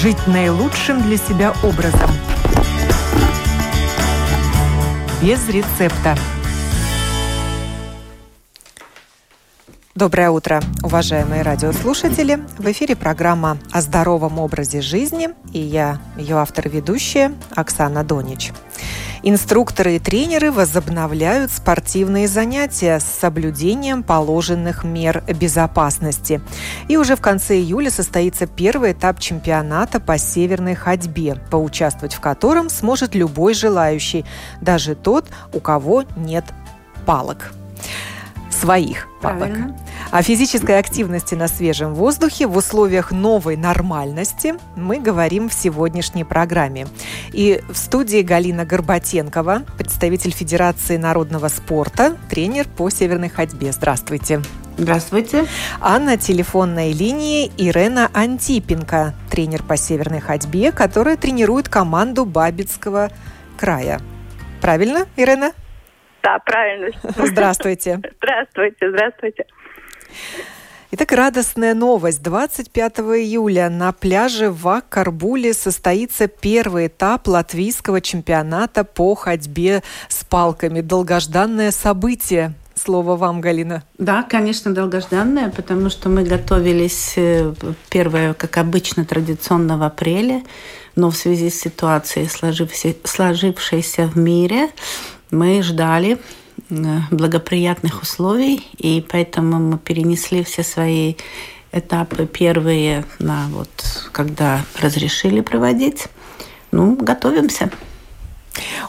жить наилучшим для себя образом. Без рецепта. Доброе утро, уважаемые радиослушатели. В эфире программа о здоровом образе жизни, и я, ее автор и ведущая Оксана Донич. Инструкторы и тренеры возобновляют спортивные занятия с соблюдением положенных мер безопасности. И уже в конце июля состоится первый этап чемпионата по северной ходьбе, поучаствовать в котором сможет любой желающий, даже тот, у кого нет палок своих палок. Правильно. О физической активности на свежем воздухе в условиях новой нормальности мы говорим в сегодняшней программе. И в студии Галина Горбатенкова, представитель Федерации народного спорта, тренер по северной ходьбе. Здравствуйте. Здравствуйте. А на телефонной линии Ирена Антипенко, тренер по северной ходьбе, которая тренирует команду Бабицкого края. Правильно, Ирена? Да, правильно. Здравствуйте. Здравствуйте, здравствуйте. Итак, радостная новость. 25 июля на пляже в Акарбуле состоится первый этап латвийского чемпионата по ходьбе с палками. Долгожданное событие. Слово вам, Галина. Да, конечно, долгожданное, потому что мы готовились э, первое, как обычно, традиционно в апреле, но в связи с ситуацией, сложившейся в мире, мы ждали э, благоприятных условий, и поэтому мы перенесли все свои этапы первые на вот, когда разрешили проводить. Ну, готовимся.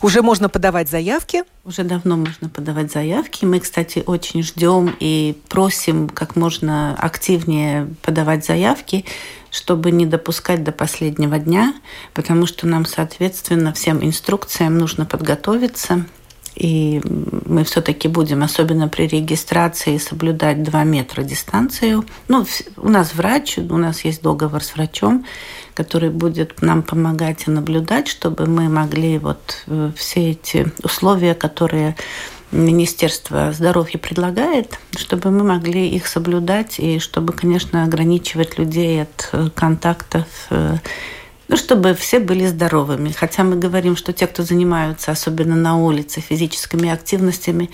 Уже можно подавать заявки? Уже давно можно подавать заявки. Мы, кстати, очень ждем и просим как можно активнее подавать заявки, чтобы не допускать до последнего дня, потому что нам, соответственно, всем инструкциям нужно подготовиться – и мы все-таки будем, особенно при регистрации, соблюдать 2 метра дистанцию. Ну, у нас врач, у нас есть договор с врачом, который будет нам помогать и наблюдать, чтобы мы могли вот э, все эти условия, которые Министерство здоровья предлагает, чтобы мы могли их соблюдать и чтобы, конечно, ограничивать людей от э, контактов э, ну, чтобы все были здоровыми. Хотя мы говорим, что те, кто занимаются, особенно на улице, физическими активностями,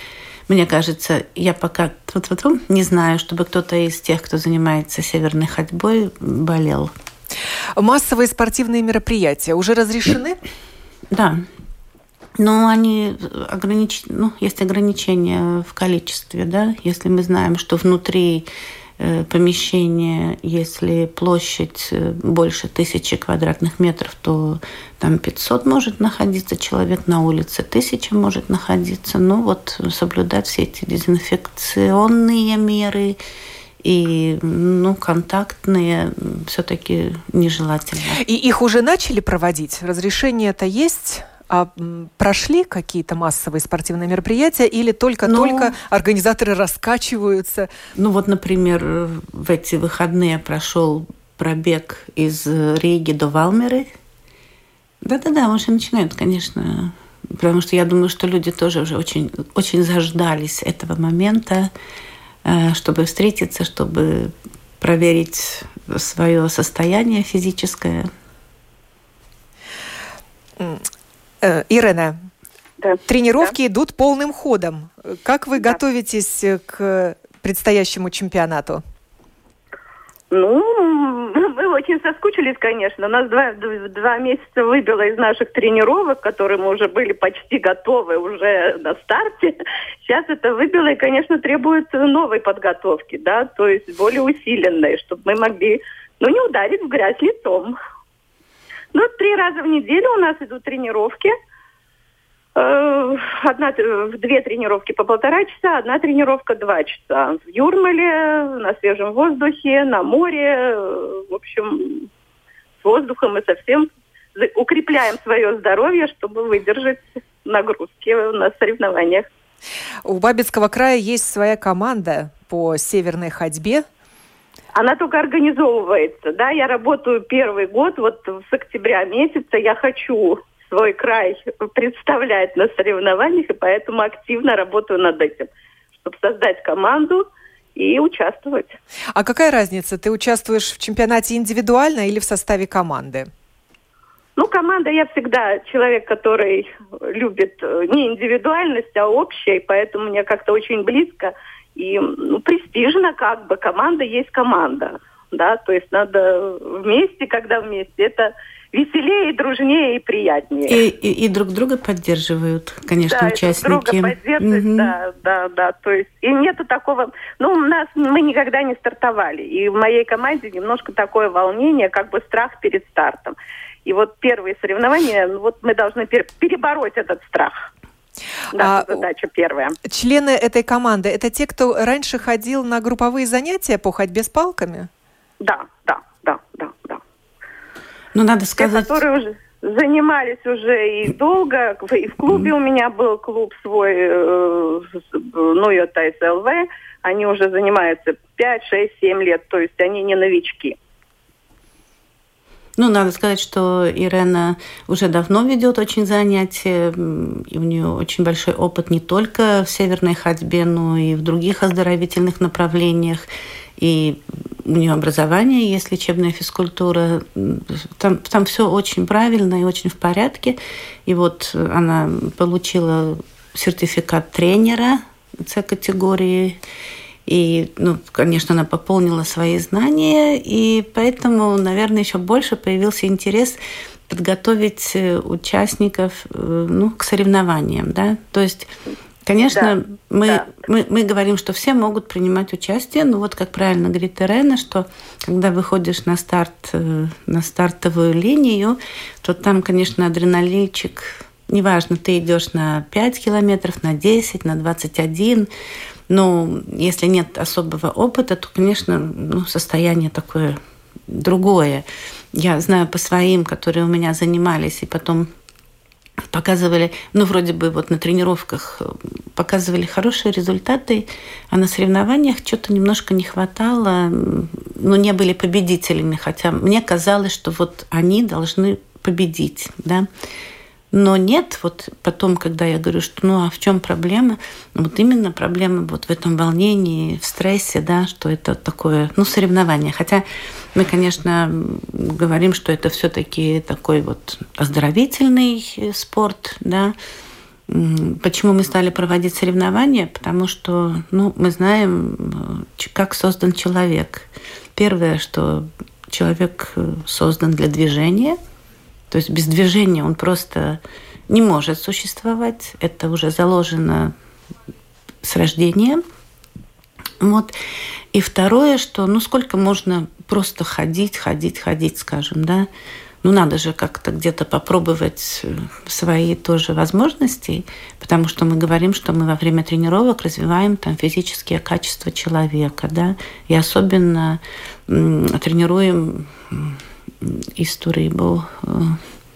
мне кажется, я пока тут -ту -ту, не знаю, чтобы кто-то из тех, кто занимается северной ходьбой, болел. Массовые спортивные мероприятия уже разрешены? Да. Но они огранич... ну, есть ограничения в количестве, да. Если мы знаем, что внутри помещение, если площадь э, больше тысячи квадратных метров, то там 500 может находиться человек на улице, тысяча может находиться. Ну вот соблюдать все эти дезинфекционные меры, и ну, контактные все-таки нежелательно. И их уже начали проводить? Разрешение это есть? А прошли какие-то массовые спортивные мероприятия или только-только ну, организаторы раскачиваются? Ну вот, например, в эти выходные прошел пробег из Риги до Валмеры. Да-да-да, уже начинают, конечно. Потому что я думаю, что люди тоже уже очень, очень заждались этого момента, э, чтобы встретиться, чтобы проверить свое состояние физическое. Э, Ирена, да. тренировки да. идут полным ходом. Как вы да. готовитесь к предстоящему чемпионату? Ну, мы очень соскучились, конечно. Нас два, два месяца выбило из наших тренировок, которые мы уже были почти готовы уже на старте. Сейчас это выбило и, конечно, требует новой подготовки, да, то есть более усиленной, чтобы мы могли, ну, не ударить в грязь лицом. Ну, три раза в неделю у нас идут тренировки. Э, одна, две тренировки по полтора часа, одна тренировка два часа. В Юрмале, на свежем воздухе, на море. В общем, с воздухом мы совсем укрепляем свое здоровье, чтобы выдержать нагрузки на соревнованиях. У Бабицкого края есть своя команда по северной ходьбе. Она только организовывается, да, я работаю первый год, вот с октября месяца я хочу свой край представлять на соревнованиях, и поэтому активно работаю над этим, чтобы создать команду и участвовать. А какая разница? Ты участвуешь в чемпионате индивидуально или в составе команды? Ну, команда, я всегда человек, который любит э, не индивидуальность, а общее, поэтому мне как-то очень близко и ну, престижно как бы. Команда есть команда, да, то есть надо вместе, когда вместе. Это веселее, дружнее и приятнее. И, и, и друг друга поддерживают, конечно, да, участники. друг друга поддерживают, угу. да, да, да. То есть и нету такого. Ну, у нас мы никогда не стартовали, и в моей команде немножко такое волнение, как бы страх перед стартом. И вот первые соревнования, ну, вот мы должны перебороть этот страх. Да, а, задача первая. Члены этой команды это те, кто раньше ходил на групповые занятия по ходьбе с палками? Да, да, да, да, да. Ну, надо сказать... Те, которые уже занимались уже и долго, и в клубе у меня был клуб свой, э, ну, это СЛВ, они уже занимаются 5, 6, 7 лет, то есть они не новички. Ну, надо сказать, что Ирена уже давно ведет очень занятия, и у нее очень большой опыт не только в северной ходьбе, но и в других оздоровительных направлениях и у нее образование есть лечебная физкультура. Там, там все очень правильно и очень в порядке. И вот она получила сертификат тренера С-категории. И, ну, конечно, она пополнила свои знания, и поэтому, наверное, еще больше появился интерес подготовить э, участников э, ну, к соревнованиям. Да? То есть Конечно, да, мы, да. Мы, мы говорим, что все могут принимать участие, но вот как правильно говорит Ирена, что когда выходишь на старт, э, на стартовую линию, то там, конечно, адреналинчик, неважно, ты идешь на 5 километров, на 10, на 21, но если нет особого опыта, то, конечно, ну, состояние такое другое. Я знаю по своим, которые у меня занимались, и потом показывали, ну, вроде бы вот на тренировках э, показывали хорошие результаты, а на соревнованиях что-то немножко не хватало, ну, не были победителями, хотя мне казалось, что вот они должны победить, да. Но нет, вот потом, когда я говорю, что ну а в чем проблема, вот именно проблема вот в этом волнении, в стрессе, да, что это такое, ну, соревнование. Хотя мы, конечно, говорим, что это все-таки такой вот оздоровительный спорт, да. Почему мы стали проводить соревнования? Потому что, ну, мы знаем, как создан человек. Первое, что человек создан для движения – то есть без движения он просто не может существовать. Это уже заложено с рождения. Вот. И второе, что ну сколько можно просто ходить, ходить, ходить, скажем, да. Ну, надо же как-то где-то попробовать свои тоже возможности, потому что мы говорим, что мы во время тренировок развиваем там физические качества человека, да, и особенно тренируем истории э,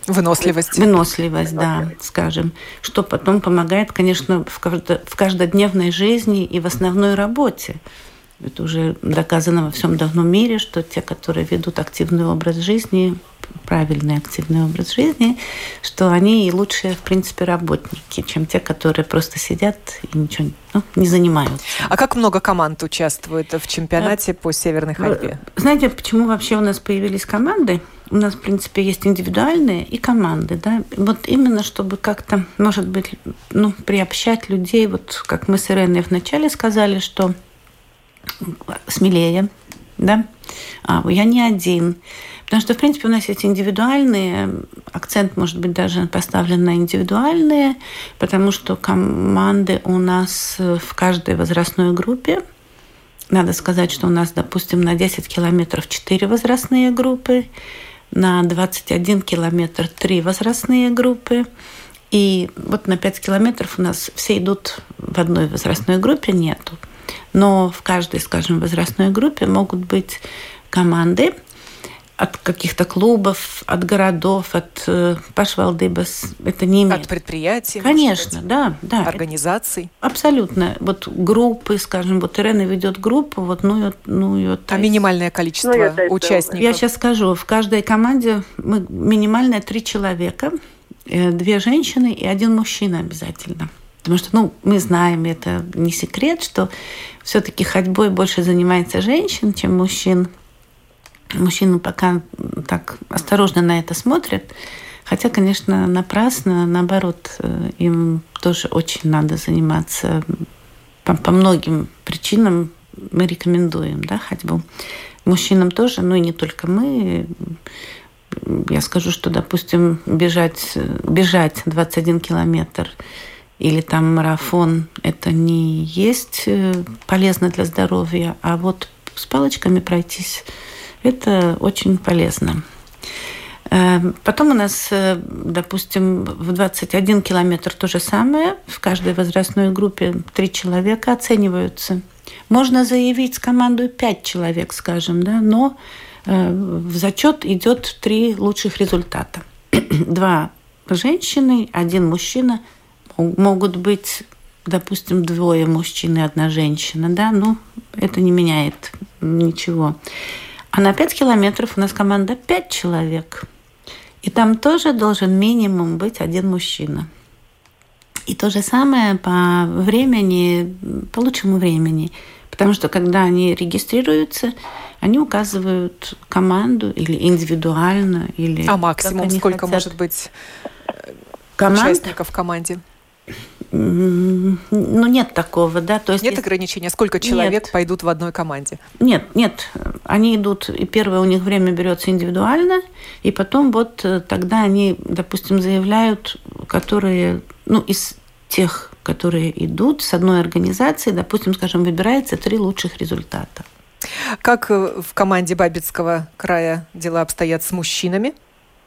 Выносливость. Выносливость, да, скажем. Что потом помогает, конечно, в, в каждодневной жизни и в основной работе. Это уже доказано во всем давном мире, что те, которые ведут активный образ жизни, правильный активный образ жизни, что они лучшие, в принципе, работники, чем те, которые просто сидят и ничего ну, не занимаются. А как много команд участвует в чемпионате по северной ходьбе? Знаете, почему вообще у нас появились команды? У нас, в принципе, есть индивидуальные и команды, да. Вот именно, чтобы как-то, может быть, ну, приобщать людей, вот как мы с Иреной вначале сказали, что смелее, да, а, я не один. Потому что, в принципе, у нас есть индивидуальные, акцент может быть даже поставлен на индивидуальные, потому что команды у нас в каждой возрастной группе. Надо сказать, что у нас, допустим, на 10 километров 4 возрастные группы, на 21 километр 3 возрастные группы. И вот на 5 километров у нас все идут в одной возрастной группе, нету. Но в каждой, скажем, возрастной группе могут быть команды, от каких-то клубов, от городов, от э, пашвалдыбас. Это не имеет. От предприятий, Конечно, да, да. Организаций. Абсолютно. Вот группы, скажем, вот Ирена ведет группу, вот ну, ну ее. А минимальное количество ну, участников? Я сейчас скажу. В каждой команде мы минимальное три человека, э, две женщины и один мужчина обязательно. Потому что, ну, мы знаем, это не секрет, что все-таки ходьбой больше занимается женщин, чем мужчин. Мужчины пока так осторожно на это смотрят. Хотя, конечно, напрасно, наоборот, э, им тоже очень надо заниматься по, по многим причинам мы рекомендуем да, ходьбу. Мужчинам тоже, ну и не только мы. Я скажу, что, допустим, бежать, бежать 21 километр или там марафон, это не есть э, полезно для здоровья, а вот с палочками пройтись, это очень полезно. Эм, потом у нас, э, допустим, в 21 километр то же самое. В каждой возрастной группе три человека оцениваются. Можно заявить с командой пять человек, скажем, да, но э, в зачет идет три лучших результата. Два женщины, один мужчина. Могут быть, допустим, двое мужчин и одна женщина, да, ну, это не меняет ничего. А на 5 километров у нас команда 5 человек. И там тоже должен минимум быть один мужчина. И то же самое по времени, по лучшему времени. Потому что когда они регистрируются, они указывают команду или индивидуально, или... А максимум сколько хотят. может быть э, Команд? участников в команде? Ну, нет такого, да. То есть нет если... ограничения, сколько человек нет. пойдут в одной команде? Нет, нет. Они идут, и первое у них время берется индивидуально, и потом вот э, тогда они, допустим, заявляют, которые, ну, из тех, которые идут с одной организации, допустим, скажем, выбирается три лучших результата. Как э, в команде Бабицкого края дела обстоят с мужчинами?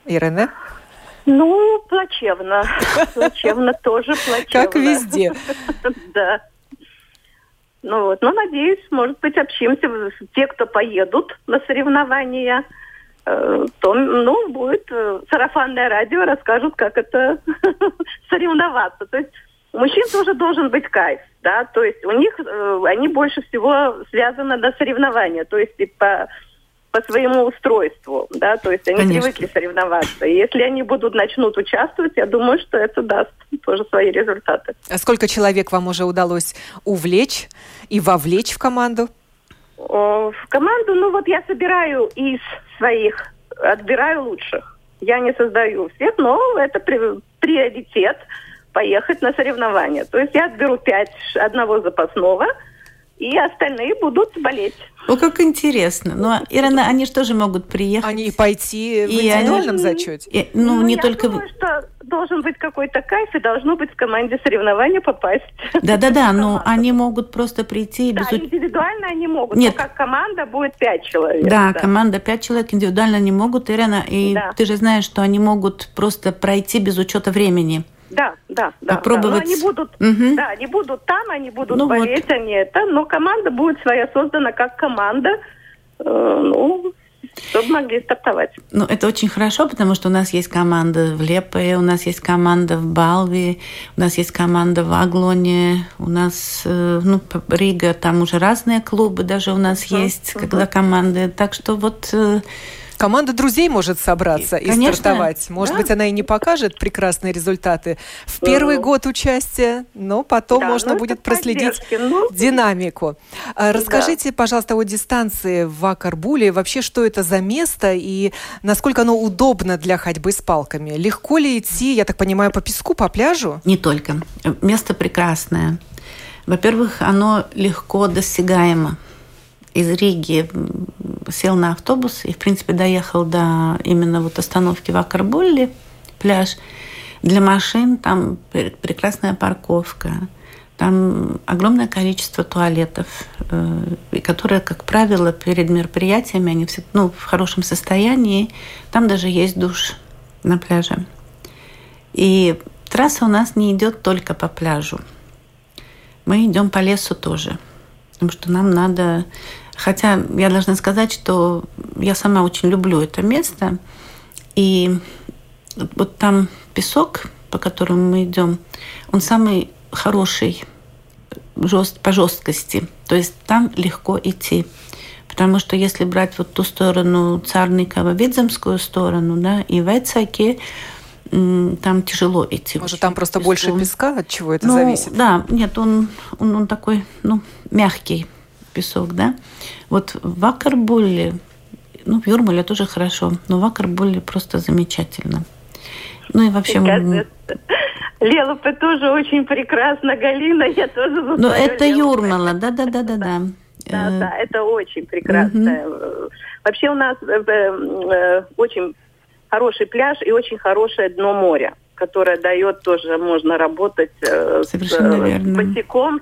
Ирene? Ну, плачевно. Плачевно тоже плачевно. Как везде. Да. Ну вот, ну, надеюсь, может быть, общимся. Те, кто поедут на соревнования, э, то, ну, будет э, сарафанное радио, расскажут, как это соревноваться. То есть у мужчин тоже должен быть кайф, да, то есть у них, э, они больше всего связаны на соревнования, то есть и по по своему устройству, да, то есть они Конечно. привыкли соревноваться. И если они будут начнут участвовать, я думаю, что это даст тоже свои результаты. А сколько человек вам уже удалось увлечь и вовлечь в команду? В команду, ну вот я собираю из своих, отбираю лучших. Я не создаю всех, но это приоритет поехать на соревнования. То есть я отберу пять одного запасного – и остальные будут болеть. О, как интересно. Ну, а, Ирина, они же тоже могут приехать. Они и пойти в индивидуальном они... зачете. И, ну, ну, не я только... думаю, что должен быть какой-то кайф, и должно быть в команде соревнования попасть. Да-да-да, но они могут просто прийти... Да, без... индивидуально они могут, Нет. но как команда будет пять человек. Да, да, команда пять человек индивидуально не могут, Ирина, и да. ты же знаешь, что они могут просто пройти без учета времени. Да, да, да. Попробовать. Да. Но они будут, угу. да, они будут там, они будут ну болеть, вот. они это, но команда будет своя создана как команда, э, ну, чтобы могли стартовать. Ну, это очень хорошо, потому что у нас есть команда в Лепе, у нас есть команда в Балви, у нас есть команда в Аглоне, у нас, э, ну, Рига, там уже разные клубы даже у нас есть, uh-huh. когда команды. Так что вот э, Команда друзей может собраться и, Конечно. стартовать. Может да. быть, она и не покажет прекрасные результаты в первый год участия, но потом да, можно ну, будет проследить ну, динамику. А, расскажите, да. пожалуйста, о дистанции в Акарбуле. Вообще, что это за место и насколько оно удобно для ходьбы с палками? Легко ли идти, я так понимаю, по песку, по пляжу? Не только. Место прекрасное. Во-первых, оно легко достигаемо из Риги сел на автобус и, в принципе, доехал до именно вот остановки в Акарбулле, пляж. Для машин там прекрасная парковка, там огромное количество туалетов, э, которые, как правило, перед мероприятиями, они все ну, в хорошем состоянии. Там даже есть душ на пляже. И трасса у нас не идет только по пляжу. Мы идем по лесу тоже. Потому что нам надо Хотя я должна сказать, что я сама очень люблю это место. И вот там песок, по которому мы идем, он самый хороший жест, по жесткости. То есть там легко идти. Потому что если брать вот ту сторону Царникова, Видземскую сторону, да, и Вецаки, там тяжело идти. Может, там просто песку. больше песка? От чего это ну, зависит? Да, нет, он, он, он такой, ну, мягкий песок, да. Вот в Акарбуле, ну, в Юрмале тоже хорошо, но в Акарбуле просто замечательно. Ну и вообще... Лелупе тоже очень прекрасно, Галина, я тоже Ну, это Юрмала, да-да-да-да-да. Да, да, это очень прекрасно. Вообще у нас э, э, очень хороший пляж и очень хорошее дно моря которое дает тоже, можно работать э, Совершенно с верно. босиком,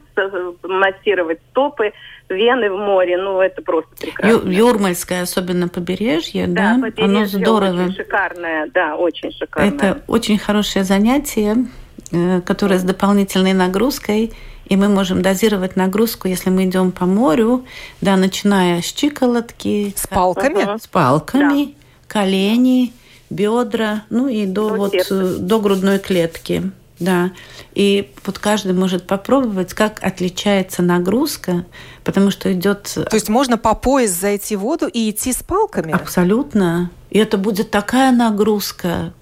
массировать стопы, вены в море, ну это просто прекрасно. Ю, Юрмальское, особенно побережье, да, да побережье оно здорово. очень шикарное, да, очень шикарное. Это очень хорошее занятие, которое с дополнительной нагрузкой, и мы можем дозировать нагрузку, если мы идем по морю, да, начиная с щиколотки. С палками? С палками, да. колени, бедра, ну и до, ну, вот, до грудной клетки. Да. И вот каждый может попробовать, как отличается нагрузка, потому что идет. То есть можно по пояс зайти в воду и идти с палками? Абсолютно. И это будет такая нагрузка,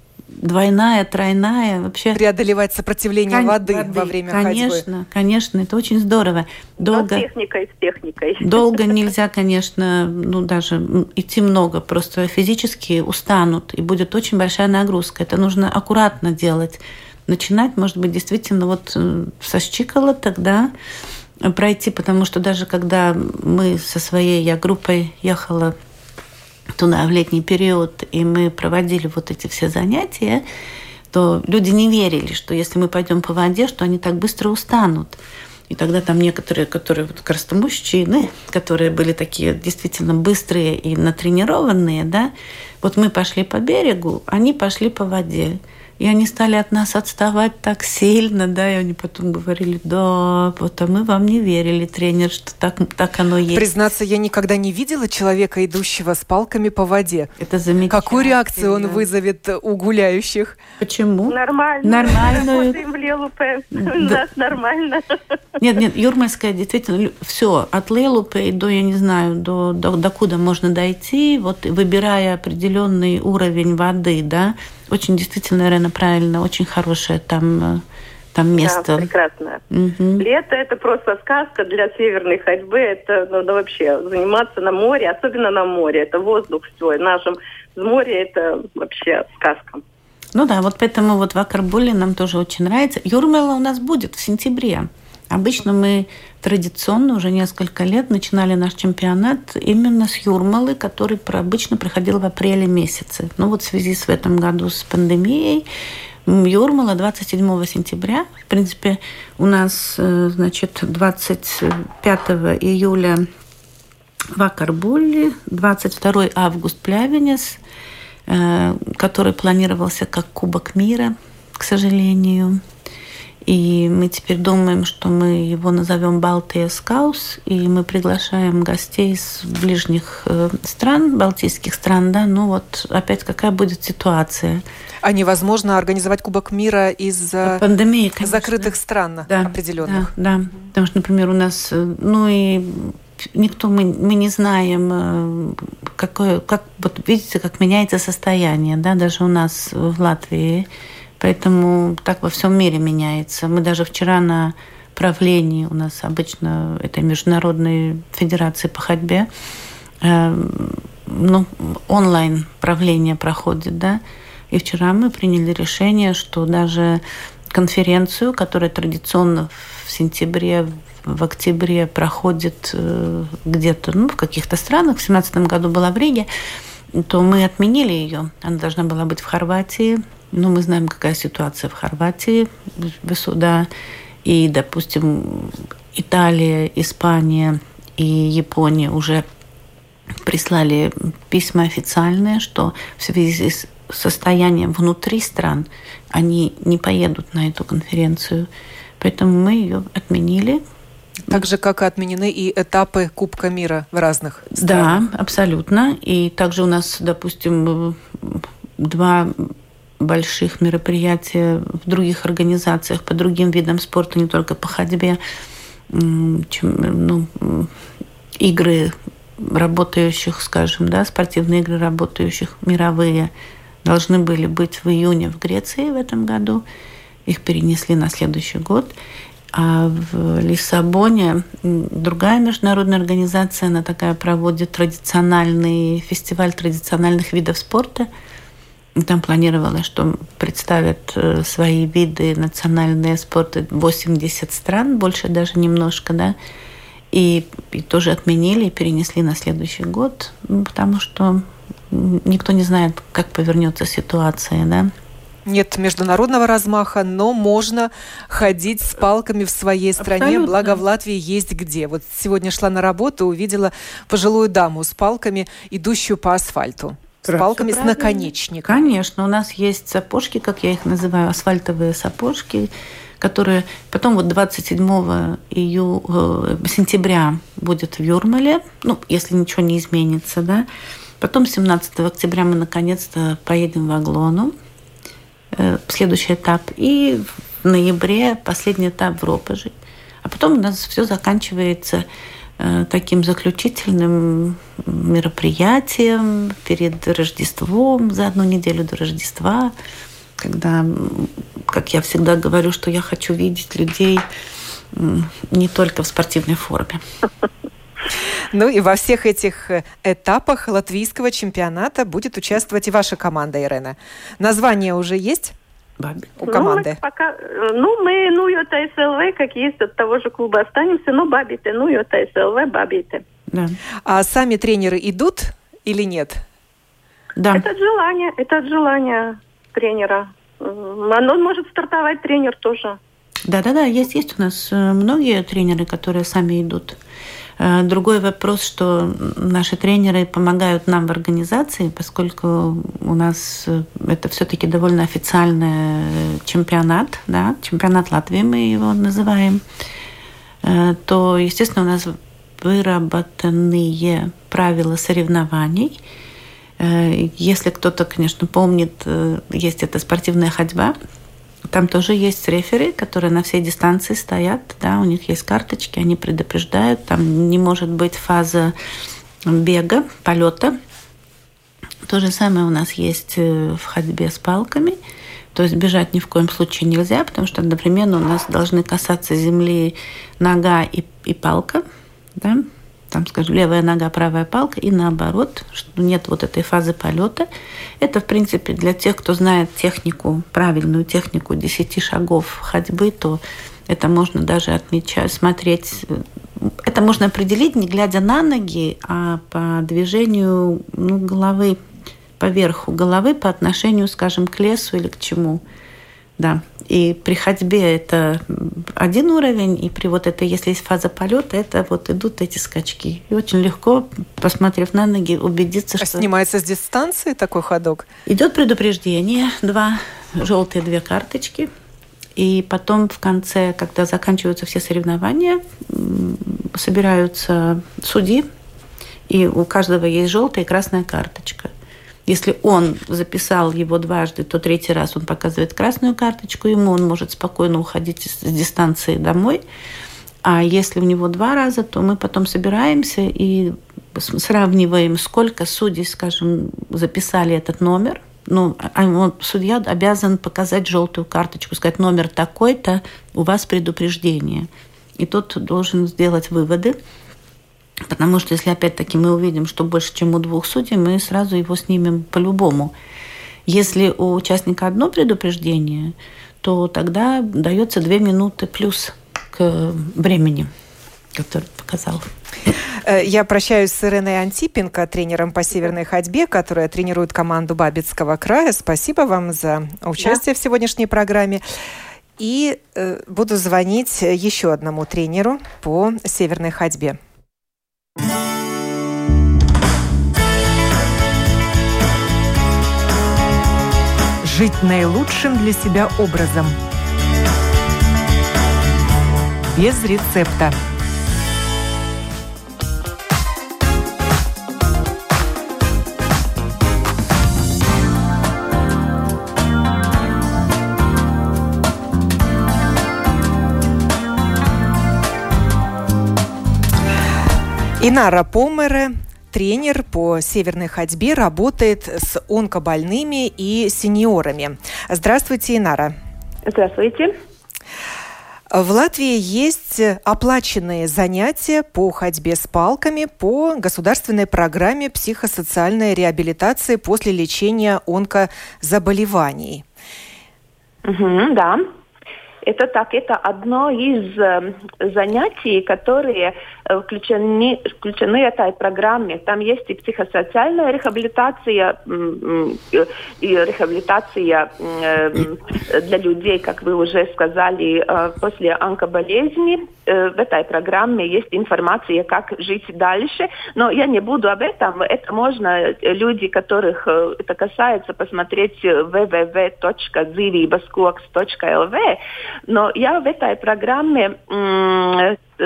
двойная, тройная, вообще... Преодолевать сопротивление Кон... воды, воды во время конечно, ходьбы. Конечно, конечно, это очень здорово. Долго... Но с техникой, с техникой. Долго нельзя, конечно, ну даже идти много, просто физически устанут, и будет очень большая нагрузка. Это нужно аккуратно делать. Начинать, может быть, действительно вот э, со щиколоток, да, пройти, потому что даже когда мы со своей я группой ехала туда в летний период, и мы проводили вот эти все занятия, то люди не верили, что если мы пойдем по воде, что они так быстро устанут. И тогда там некоторые, которые вот как раз мужчины, которые были такие действительно быстрые и натренированные, да, вот мы пошли по берегу, они пошли по воде. И они стали от нас отставать так сильно, да, и они потом говорили, да, вот а мы вам не верили, тренер, что так, так оно есть. Признаться, я никогда не видела человека, идущего с палками по воде. Это замечательно. Какую реакцию он вызовет у гуляющих? Почему? Нормально. Нормально. У нас нормально. Нет, нет, Юрмальская действительно все, от Лелупе до, я не знаю, до, до, до куда можно дойти, вот выбирая определенный уровень воды, да, очень действительно, Ирена, правильно, очень хорошее там э, там место. Да, прекрасное. Угу. Лето это просто сказка для северной ходьбы. Это ну, да, вообще заниматься на море, особенно на море. Это воздух все. В нашем море это вообще сказка. Ну да, вот поэтому вот в Акарбуле нам тоже очень нравится. Юрмела у нас будет в сентябре. Обычно мы традиционно уже несколько лет начинали наш чемпионат именно с Юрмалы, который обычно проходил в апреле месяце. Ну вот в связи с в этом году с пандемией Юрмала 27 сентября. В принципе, у нас, э, значит, 25 июля в Акарбуле, 22 август Плявенец, э, который планировался как Кубок мира, к сожалению. И мы теперь думаем, что мы его назовем Балтия Скаус, и мы приглашаем гостей из ближних э, стран, балтийских стран, да, ну вот опять какая будет ситуация. А невозможно организовать Кубок мира из пандемии, конечно. закрытых стран да, определенных. Да, да, потому что, например, у нас, э, ну и никто, мы, мы не знаем, э, какое, как, вот видите, как меняется состояние, да, даже у нас в Латвии Поэтому так во всем мире меняется. Мы даже вчера на правлении у нас обычно это Международной Федерации по ходьбе, э, ну, онлайн правление проходит, да, и вчера мы приняли решение, что даже конференцию, которая традиционно в сентябре, в октябре проходит э, где-то, ну, в каких-то странах, в 2017 году была в Риге, то мы отменили ее. Она должна была быть в Хорватии, ну, мы знаем, какая ситуация в Хорватии, да, и, допустим, Италия, Испания и Япония уже прислали письма официальные, что в связи с состоянием внутри стран они не поедут на эту конференцию. Поэтому мы ее отменили. Так же, как и отменены и этапы Кубка мира в разных странах. Да, абсолютно. И также у нас, допустим, два больших мероприятий в других организациях по другим видам спорта, не только по ходьбе, чем, ну, игры работающих, скажем, да, спортивные игры работающих, мировые, должны были быть в июне в Греции в этом году. Их перенесли на следующий год. А в Лиссабоне другая международная организация, она такая проводит традициональный фестиваль традициональных видов спорта. Там планировалось, что представят э, свои виды национальные спорта 80 стран, больше даже немножко, да. И, и тоже отменили и перенесли на следующий год, ну, потому что никто не знает, как повернется ситуация, да нет международного размаха, но можно ходить с палками в своей стране, Абсолютно. благо в Латвии есть где. Вот сегодня шла на работу, увидела пожилую даму с палками, идущую по асфальту. С палками, с наконечником. Конечно, у нас есть сапожки, как я их называю, асфальтовые сапожки, которые потом вот 27 ию... Э, сентября будет в Юрмале, ну, если ничего не изменится, да. Потом 17 октября мы наконец-то поедем в Аглону. Э, следующий этап. И в ноябре последний этап в Ропаже. А потом у нас все заканчивается таким заключительным мероприятием перед Рождеством, за одну неделю до Рождества, когда, как я всегда говорю, что я хочу видеть людей не только в спортивной форме. Ну и во всех этих э, этапах латвийского чемпионата будет участвовать и ваша команда, Ирена. Название уже есть? У команды? Ну, мы пока, ну, мы, ну, это СЛВ, как есть, от того же клуба останемся, но Бабиты, ну, это СЛВ, Бабиты. Да. А сами тренеры идут или нет? Да. Это от желания, это от желания тренера. Оно может стартовать тренер тоже. Да-да-да, есть, есть у нас э, многие тренеры, которые сами идут. Э, другой вопрос, что наши тренеры помогают нам в организации, поскольку у нас э, это все-таки довольно официальный чемпионат, да, чемпионат Латвии мы его называем, э, то, естественно, у нас выработанные правила соревнований. Если кто-то, конечно, помнит, есть эта спортивная ходьба, там тоже есть рефери, которые на всей дистанции стоят, да, у них есть карточки, они предупреждают, там не может быть фаза бега, полета. То же самое у нас есть э, в ходьбе с палками. То есть бежать ни в коем случае нельзя, потому что одновременно у нас должны касаться земли нога и, и палка. Да? Там, скажем, левая нога, правая палка, и наоборот, что нет вот этой фазы полета. Это, в принципе, для тех, кто знает технику, правильную технику 10 шагов ходьбы, то это можно даже отмечать, смотреть. Это можно определить, не глядя на ноги, а по движению ну, головы, по верху головы по отношению, скажем, к лесу или к чему. Да. И при ходьбе это один уровень, и при вот этой, если есть фаза полета, это вот идут эти скачки. И очень легко, посмотрев на ноги, убедиться, а что... снимается с дистанции такой ходок? Идет предупреждение, два желтые две карточки, и потом в конце, когда заканчиваются все соревнования, собираются судьи, и у каждого есть желтая и красная карточка. Если он записал его дважды, то третий раз он показывает красную карточку ему, он может спокойно уходить с дистанции домой. А если у него два раза, то мы потом собираемся и сравниваем, сколько судей, скажем, записали этот номер. Ну, а он, судья обязан показать желтую карточку, сказать, номер такой-то, у вас предупреждение. И тот должен сделать выводы, Потому что если опять-таки мы увидим, что больше, чем у двух судей, мы сразу его снимем по-любому. Если у участника одно предупреждение, то тогда дается две минуты плюс к времени, который показал. Э, я прощаюсь с Иреной Антипенко, тренером по северной ходьбе, которая тренирует команду Бабицкого края. Спасибо вам за участие да. в сегодняшней программе. И э, буду звонить еще одному тренеру по северной ходьбе. Жить наилучшим для себя образом. Без рецепта. Инара Помере тренер по северной ходьбе, работает с онкобольными и сеньорами. Здравствуйте, Инара. Здравствуйте. В Латвии есть оплаченные занятия по ходьбе с палками по государственной программе психосоциальной реабилитации после лечения онкозаболеваний. Угу, да. Это так, это одно из э, занятий, которые э, включены, включены этой программе. Там есть и психосоциальная рехабилитация, и рехабилитация э, для людей, как вы уже сказали, э, после онкоболезни. Э, в этой программе есть информация, как жить дальше. Но я не буду об этом. Это можно люди, которых это касается, посмотреть www.dzīvībaskoks.lv но я в этой программе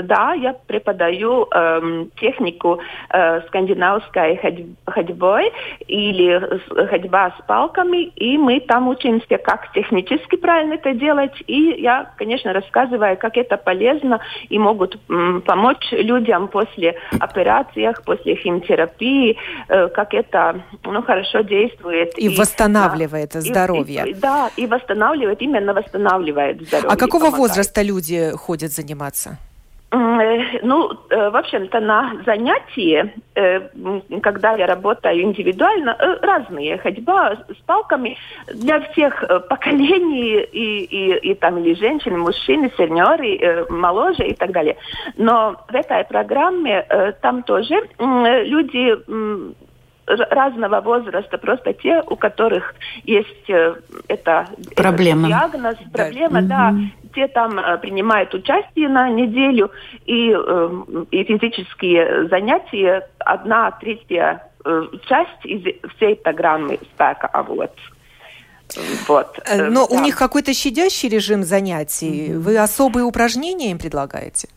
да, я преподаю э, технику э, скандинавской ходьбой или ходьба с палками, и мы там учимся, как технически правильно это делать, и я, конечно, рассказываю, как это полезно и могут м, помочь людям после операций, после химиотерапии, э, как это ну, хорошо действует. И, и восстанавливает да, здоровье. И, да, и восстанавливает, именно восстанавливает здоровье. А какого помогает. возраста люди ходят заниматься? Э, ну, э, в общем-то, на занятии, э, когда я работаю индивидуально, разные ходьба с палками для всех поколений, и, и, и там или женщины, мужчины, сеньоры, моложе и так далее. Но в этой программе там тоже люди разного возраста, просто те, у которых есть это, проблема. Диагноз, проблема, да, да те там э, принимают участие на неделю, и, э, и физические занятия одна третья э, часть из всей программы «Спека Авод». Вот. Но да. у них какой-то щадящий режим занятий. Вы особые упражнения им предлагаете?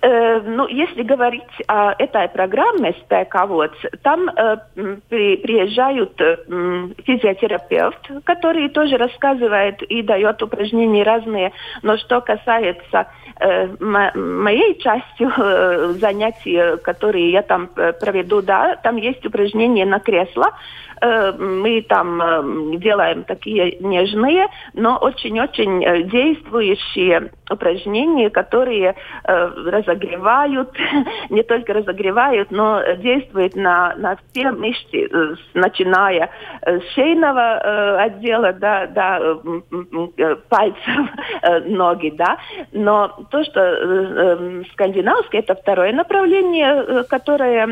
Э, ну, если говорить о этой программе «Спековод», там э, при, приезжают э, физиотерапевт, который тоже рассказывает и дает упражнения разные. Но что касается э, моей части э, занятий, которые я там э, проведу, да, там есть упражнения на кресло, Э, мы там э, делаем такие нежные, но очень-очень э, действующие упражнения, которые разогревают, не только разогревают, но действуют на, на все мышцы, начиная с шейного отдела до, до пальцев ноги, да. Но то, что скандинавское, это второе направление, которое,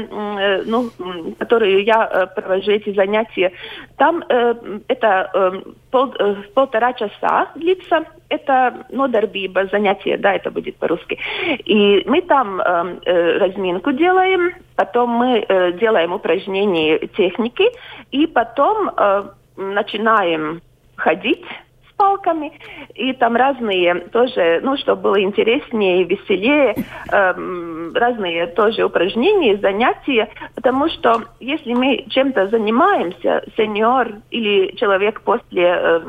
ну, которое я провожу эти занятия. Там э, это э, пол, э, полтора часа длится. Это нодарбиба, занятие, да, это будет по-русски. И мы там э, э, разминку делаем, потом мы э, делаем упражнения техники, и потом э, начинаем ходить палками, и там разные тоже, ну, чтобы было интереснее, веселее, э, разные тоже упражнения, занятия, потому что если мы чем-то занимаемся, сеньор или человек после, э,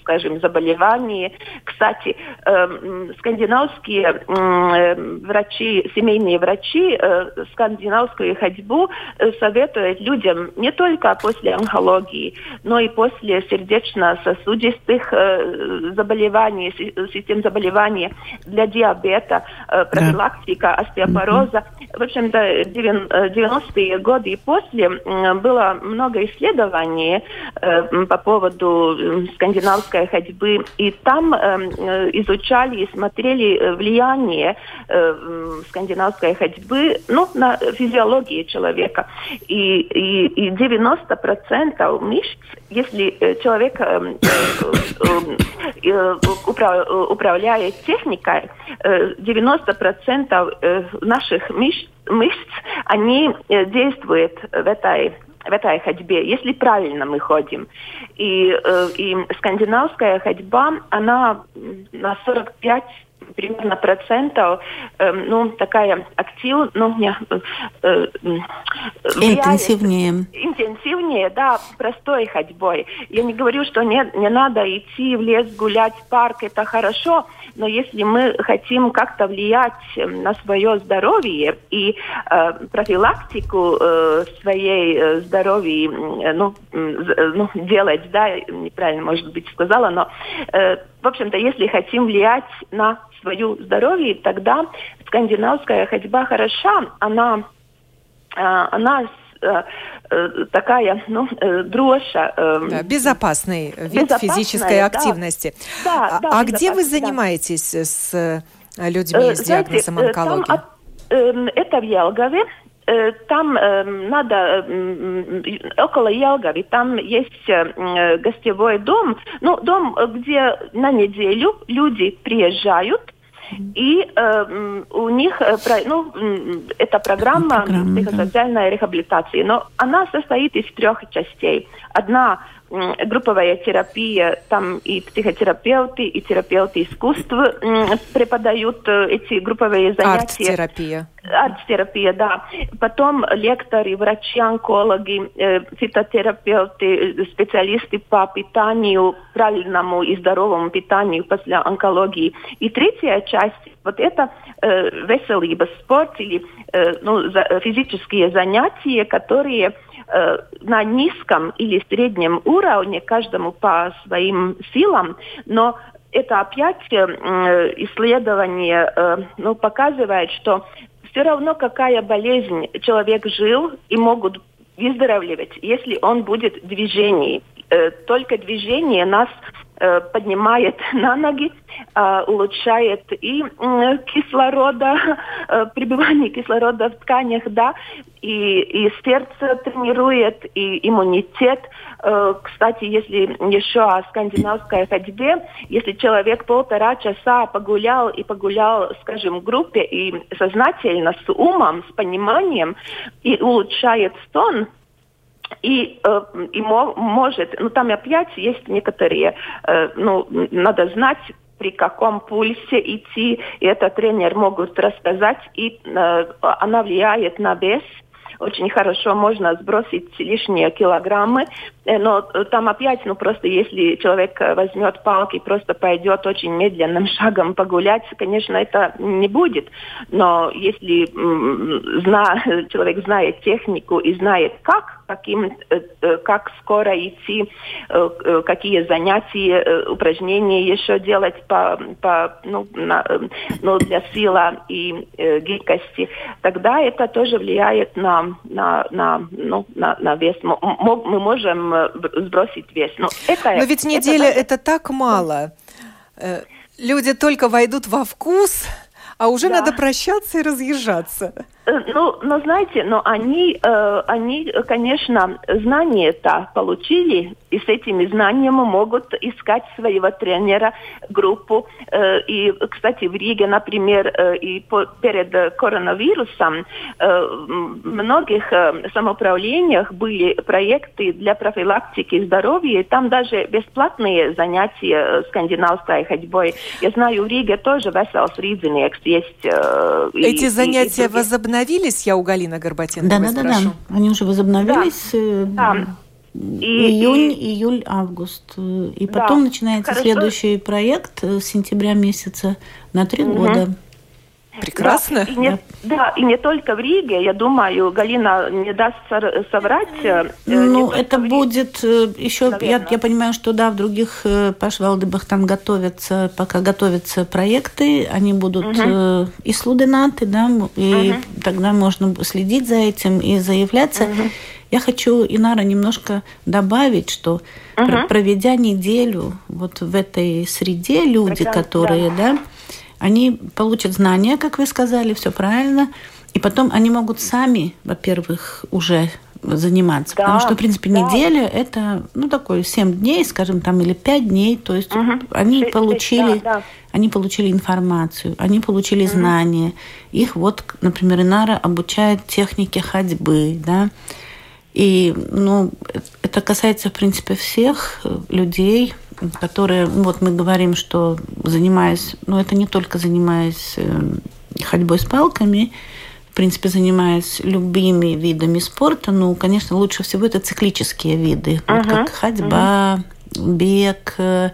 скажем, заболевания, кстати, э, скандинавские э, врачи, семейные врачи э, скандинавскую ходьбу э, советуют людям не только после онкологии, но и после сердечно-сосудистых э, заболеваний, систем заболеваний для диабета, профилактика остеопороза. В общем-то, 90-е годы и после было много исследований по поводу скандинавской ходьбы, и там э, изучали и смотрели влияние э, скандинавской ходьбы ну, на физиологию человека. И, и, и 90% мышц, если человек э, Э, управляет техникой, 90% э, наших мышц, мышц они э, действуют в этой в этой ходьбе, если правильно мы ходим. И, и скандинавская ходьба, она на 45 примерно процентов, э, ну, такая актив, ну, не, э, э, интенсивнее. Интенсивнее, да, простой ходьбой. Я не говорю, что не, не надо идти в лес гулять, в парк, это хорошо, но если мы хотим как-то влиять на свое здоровье и э, профилактику э, своей э, здоровья, э, ну, э, ну, делать, да, неправильно, может быть, сказала, но, э, в общем-то, если хотим влиять на свое здоровье, тогда скандинавская ходьба хороша, она, э, она э, э, такая, ну, дроша. Да, безопасный вид физической да. активности. Да, а, да, а где вы занимаетесь да. с людьми с диагнозом онкологии? Там, эм, это в Елгове. Там э, надо э, около Ялгави, там есть э, гостевой дом, ну дом, где на неделю люди приезжают, и э, у них, э, ну, это программа, программа психосоциальной да. рехабилитации, но она состоит из трех частей. Одна групповая терапия, там и психотерапевты, и терапевты искусства преподают э, эти групповые занятия. Арт-терапия. Арт-терапия, да. Потом лекторы, врачи, онкологи, э, фитотерапевты, специалисты по питанию, правильному и здоровому питанию после онкологии. И третья часть, вот это э, веселый спорт или э, ну, за, физические занятия, которые Э, на низком или среднем уровне, каждому по своим силам, но это опять э, исследование э, ну, показывает, что все равно какая болезнь человек жил и могут выздоравливать, если он будет в движении. Только движение нас поднимает на ноги, улучшает и кислорода, пребывание кислорода в тканях, да, и, и сердце тренирует, и иммунитет. Э, кстати, если еще о скандинавской ходьбе, если человек полтора часа погулял и погулял, скажем, в группе и сознательно, с умом, с пониманием, и улучшает стон, и, э, и может, ну там опять есть некоторые, э, ну надо знать при каком пульсе идти, и это тренер могут рассказать, и э, она влияет на вес, очень хорошо можно сбросить лишние килограммы, но там опять, ну просто если человек возьмет палки просто пойдет очень медленным шагом погулять, конечно, это не будет. Но если зна, человек знает технику и знает как, каким, э, э, как скоро идти, э, какие занятия, упражнения еще делать по, по, ну, на, ну, для силы и гибкости, тогда это тоже влияет на, на, на, ну, на, на вес. Мы можем сбросить вес. Но, это, Но ведь неделя это, это так мало. Люди только войдут во вкус, а уже да. надо прощаться и разъезжаться. Э, ну, но знаете, но они, э, они, конечно, знания-то получили, и с этими знаниями могут искать своего тренера, группу. Э, и, кстати, в Риге, например, э, и по, перед коронавирусом э, в многих э, самоуправлениях были проекты для профилактики здоровья, и там даже бесплатные занятия скандинавской ходьбой. Я знаю, в Риге тоже Весels Ридзенекс есть. Э, Эти и, занятия и, и возобновились? Возобновились, я у Галины Горбатенко да, да, да, да, они уже возобновились. Да. Э, и, Июнь, и... июль, август. И потом да, начинается хорошо. следующий проект с сентября месяца на три угу. года. Прекрасно. Да и, не, да, и не только в Риге, я думаю, Галина не даст соврать. Э, ну, это будет э, еще, я, я понимаю, что да, в других э, пашвалдыбах там готовятся, пока готовятся проекты, они будут угу. и слуденаты, да, и угу. тогда можно следить за этим и заявляться. Угу. Я хочу, Инара, немножко добавить, что угу. проведя неделю вот в этой среде, люди, Прекрасно, которые, да, да они получат знания, как вы сказали, все правильно, и потом они могут сами, во-первых, уже заниматься. Да, потому что, в принципе, да. неделя это, ну, такой 7 дней, скажем, там, или 5 дней. То есть угу. они 6, получили... 6, да, да. Они получили информацию, они получили угу. знания. Их вот, например, Инара обучает технике ходьбы, да. И, ну, это касается, в принципе, всех людей, которые, вот мы говорим, что занимаясь, ну это не только занимаясь э, ходьбой с палками, в принципе, занимаясь любыми видами спорта, ну, конечно, лучше всего это циклические виды, uh-huh. вот как ходьба, uh-huh. бег, э,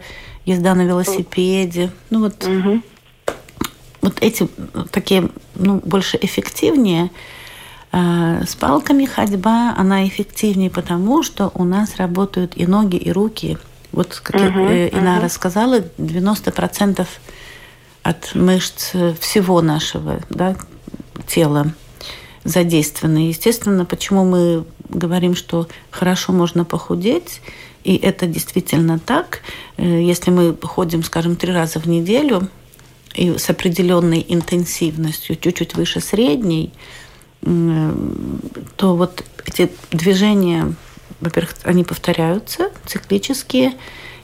езда на велосипеде. Ну вот, uh-huh. вот эти такие, ну, больше эффективнее. Э, с палками ходьба, она эффективнее потому, что у нас работают и ноги, и руки. Вот, как uh-huh, Инара uh-huh. сказала, 90% от мышц всего нашего да, тела задействованы. Естественно, почему мы говорим, что хорошо можно похудеть, и это действительно так. Э, если мы ходим, скажем, три раза в неделю и с определенной интенсивностью, чуть-чуть выше средней, то вот эти движения, во-первых, они повторяются циклические,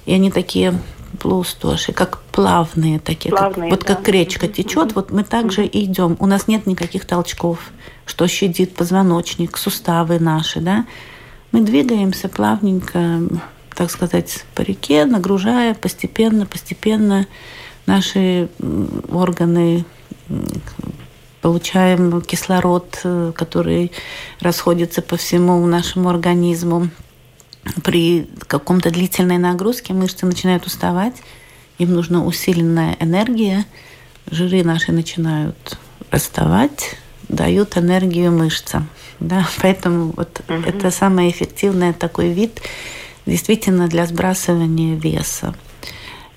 и они такие полуустоши, как плавные такие, плавные, как, вот да. как речка течет, вот мы также идем. У нас нет никаких толчков, что щадит позвоночник, суставы наши, да. Мы двигаемся плавненько, так сказать, по реке, нагружая постепенно, постепенно наши органы получаем кислород, э, который расходится по всему нашему организму при каком-то длительной нагрузке мышцы начинают уставать, им нужна усиленная энергия, жиры наши начинают расставать, дают энергию мышцам. Да? Поэтому вот угу. это самый эффективный такой вид действительно для сбрасывания веса.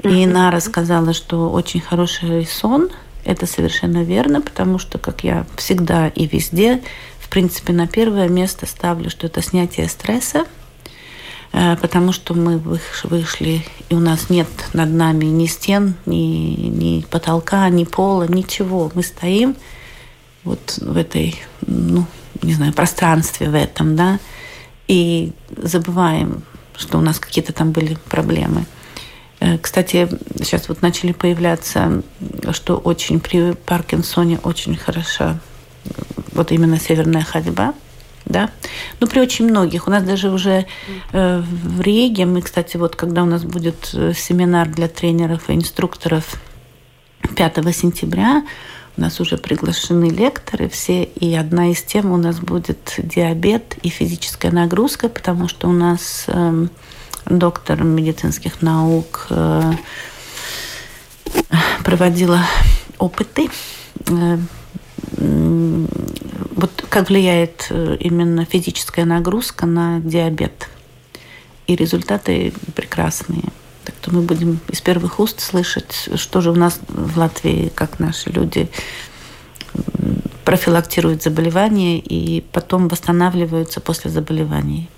И Нара сказала, что очень хороший сон. Это совершенно верно, потому что, как я всегда и везде, в принципе, на первое место ставлю, что это снятие стресса, Э, потому что мы вышли, и у нас нет над нами ни стен, ни, ни потолка, ни пола, ничего. Мы стоим вот в этой, ну, не знаю, пространстве в этом, да, и забываем, что у нас какие-то там были проблемы. Э, кстати, сейчас вот начали появляться, что очень при Паркинсоне очень хороша вот именно северная ходьба – да. Ну, при очень многих. У нас даже уже э, в Риге, мы, кстати, вот когда у нас будет э, семинар для тренеров и инструкторов 5 сентября, у нас уже приглашены лекторы все, и одна из тем у нас будет диабет и физическая нагрузка, потому что у нас э, доктор медицинских наук э, проводила опыты э, вот как влияет э, именно физическая нагрузка на диабет. И результаты прекрасные. Так что мы будем из первых уст слышать, что же у нас в Латвии, как наши люди профилактируют заболевания и потом восстанавливаются после заболеваний.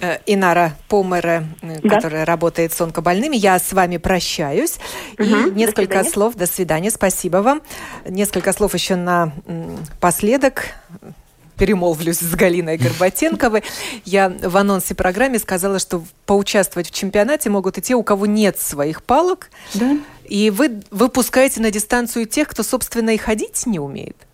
Э, Инара Помера, э, да. которая работает с онкобольными. Я с вами прощаюсь. Угу, и несколько до слов. До свидания. Спасибо вам. Несколько слов еще на последок перемолвлюсь с Галиной Горбатенковой. Я в анонсе программы сказала, что поучаствовать в чемпионате могут и те, у кого нет своих палок. Да. И вы выпускаете на дистанцию тех, кто, собственно, и ходить не умеет.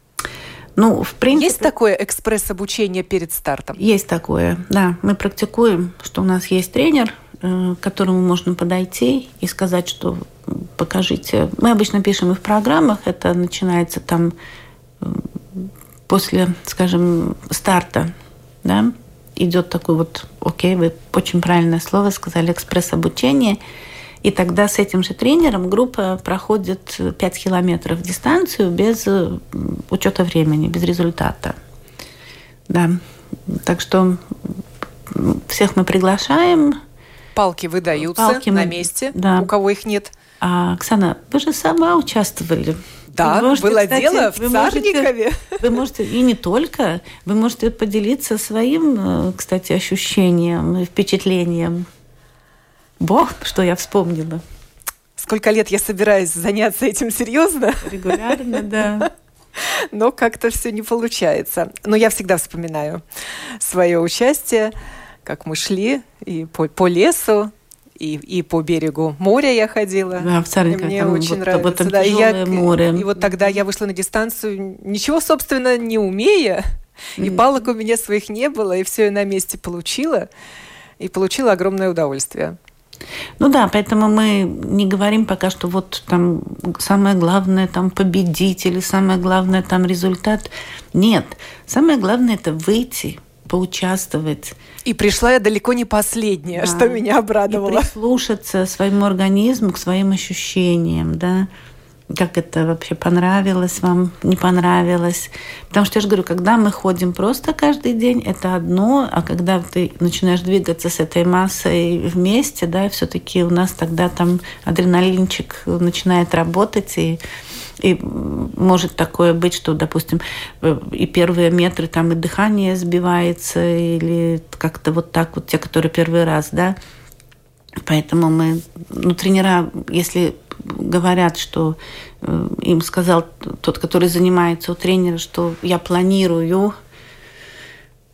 Ну, в принципе... Есть такое экспресс-обучение перед стартом? Есть такое, да. Мы практикуем, что у нас есть тренер, э, к которому можно подойти и сказать, что покажите. Мы обычно пишем и в программах, это начинается там э, после, скажем, старта, да, идет такой вот, окей, вы очень правильное слово сказали, экспресс-обучение – и тогда с этим же тренером группа проходит 5 километров дистанцию без учета времени, без результата. Да. Так что всех мы приглашаем. Палки выдаются Палки на месте, да. у кого их нет. А, Оксана, вы же сама участвовали. Да, можете, было кстати, дело в Царникове. Можете, вы можете, и не только, вы можете поделиться своим, э, кстати, ощущением и впечатлением. Бог, что я вспомнила. Сколько лет я собираюсь заняться этим серьезно? Регулярно, да. Но как-то все не получается. Но я всегда вспоминаю свое участие, как мы шли и по, по лесу, и, и по берегу моря я ходила. Да, в Царникове. Мне очень вот, нравится. Да. и, я, море. и вот тогда я вышла на дистанцию, ничего, собственно, не умея, mm. и палок у меня своих не было, и все я на месте получила, и получила огромное удовольствие. Ну да, поэтому мы не говорим пока, что вот там самое главное там победить или самое главное там результат. Нет, самое главное это выйти, поучаствовать. И пришла я далеко не последняя, да. что меня обрадовало. И прислушаться своему организму, к своим ощущениям, да как это вообще понравилось вам, не понравилось. Потому что я же говорю, когда мы ходим просто каждый день, это одно, а когда ты начинаешь двигаться с этой массой вместе, да, все-таки у нас тогда там адреналинчик начинает работать, и, и может такое быть, что, допустим, и первые метры там и дыхание сбивается, или как-то вот так вот, те, которые первый раз, да, Поэтому мы, ну, тренера, если говорят, что э, им сказал тот, который занимается у тренера, что я планирую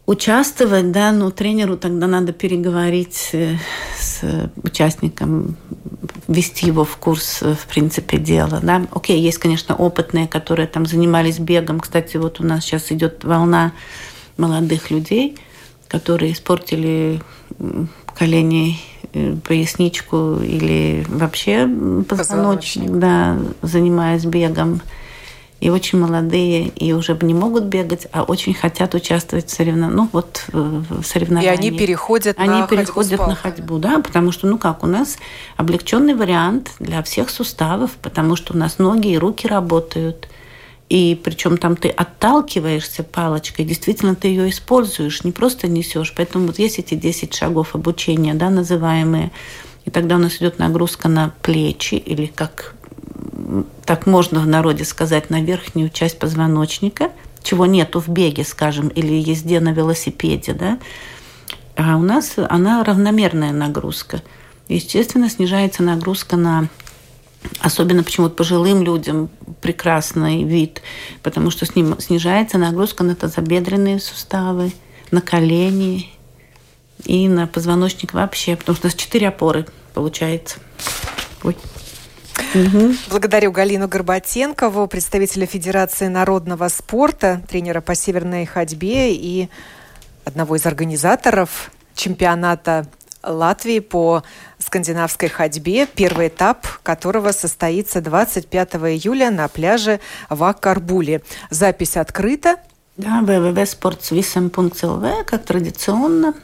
участвовать, да, но тренеру тогда надо переговорить э, с участником, ввести его в курс, э, в принципе, дела, да. Окей, есть, конечно, опытные, которые там занимались бегом. Кстати, вот у нас сейчас идет волна молодых людей, которые испортили колени поясничку или вообще позвоночник, да, занимаясь бегом. И очень молодые, и уже не могут бегать, а очень хотят участвовать в соревнованиях. Ну, вот в соревнованиях. И они переходят они на переходят ходьбу на ходьбу, да, потому что, ну как, у нас облегченный вариант для всех суставов, потому что у нас ноги и руки работают – и причем там ты отталкиваешься палочкой, действительно ты ее используешь, не просто несешь. Поэтому вот есть эти 10 шагов обучения, да, называемые. И тогда у нас идет нагрузка на плечи, или как так можно в народе сказать, на верхнюю часть позвоночника, чего нету в беге, скажем, или езде на велосипеде, да. А у нас она равномерная нагрузка. Естественно, снижается нагрузка на Особенно почему-то пожилым людям прекрасный вид, потому что с ним снижается нагрузка на тазобедренные суставы, на колени и на позвоночник вообще, потому что у нас четыре опоры получается. Ой. Угу. Благодарю Галину Горбатенкову, представителя Федерации народного спорта, тренера по северной ходьбе и одного из организаторов чемпионата Латвии по скандинавской ходьбе, первый этап которого состоится 25 июля на пляже в Акарбуле. Запись открыта. Да, www.sportsvisam.lv, как традиционно.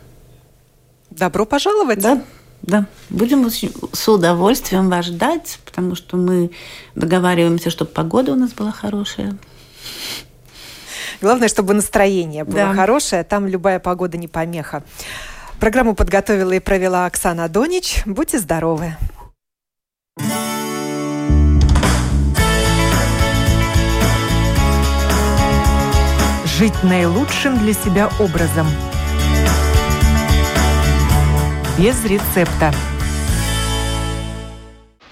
Добро пожаловать. Да, да. Будем с удовольствием вас ждать, потому что мы договариваемся, чтобы погода у нас была хорошая. Главное, чтобы настроение было да. хорошее, там любая погода не помеха. Программу подготовила и провела Оксана Донич. Будьте здоровы! Жить наилучшим для себя образом. Без рецепта.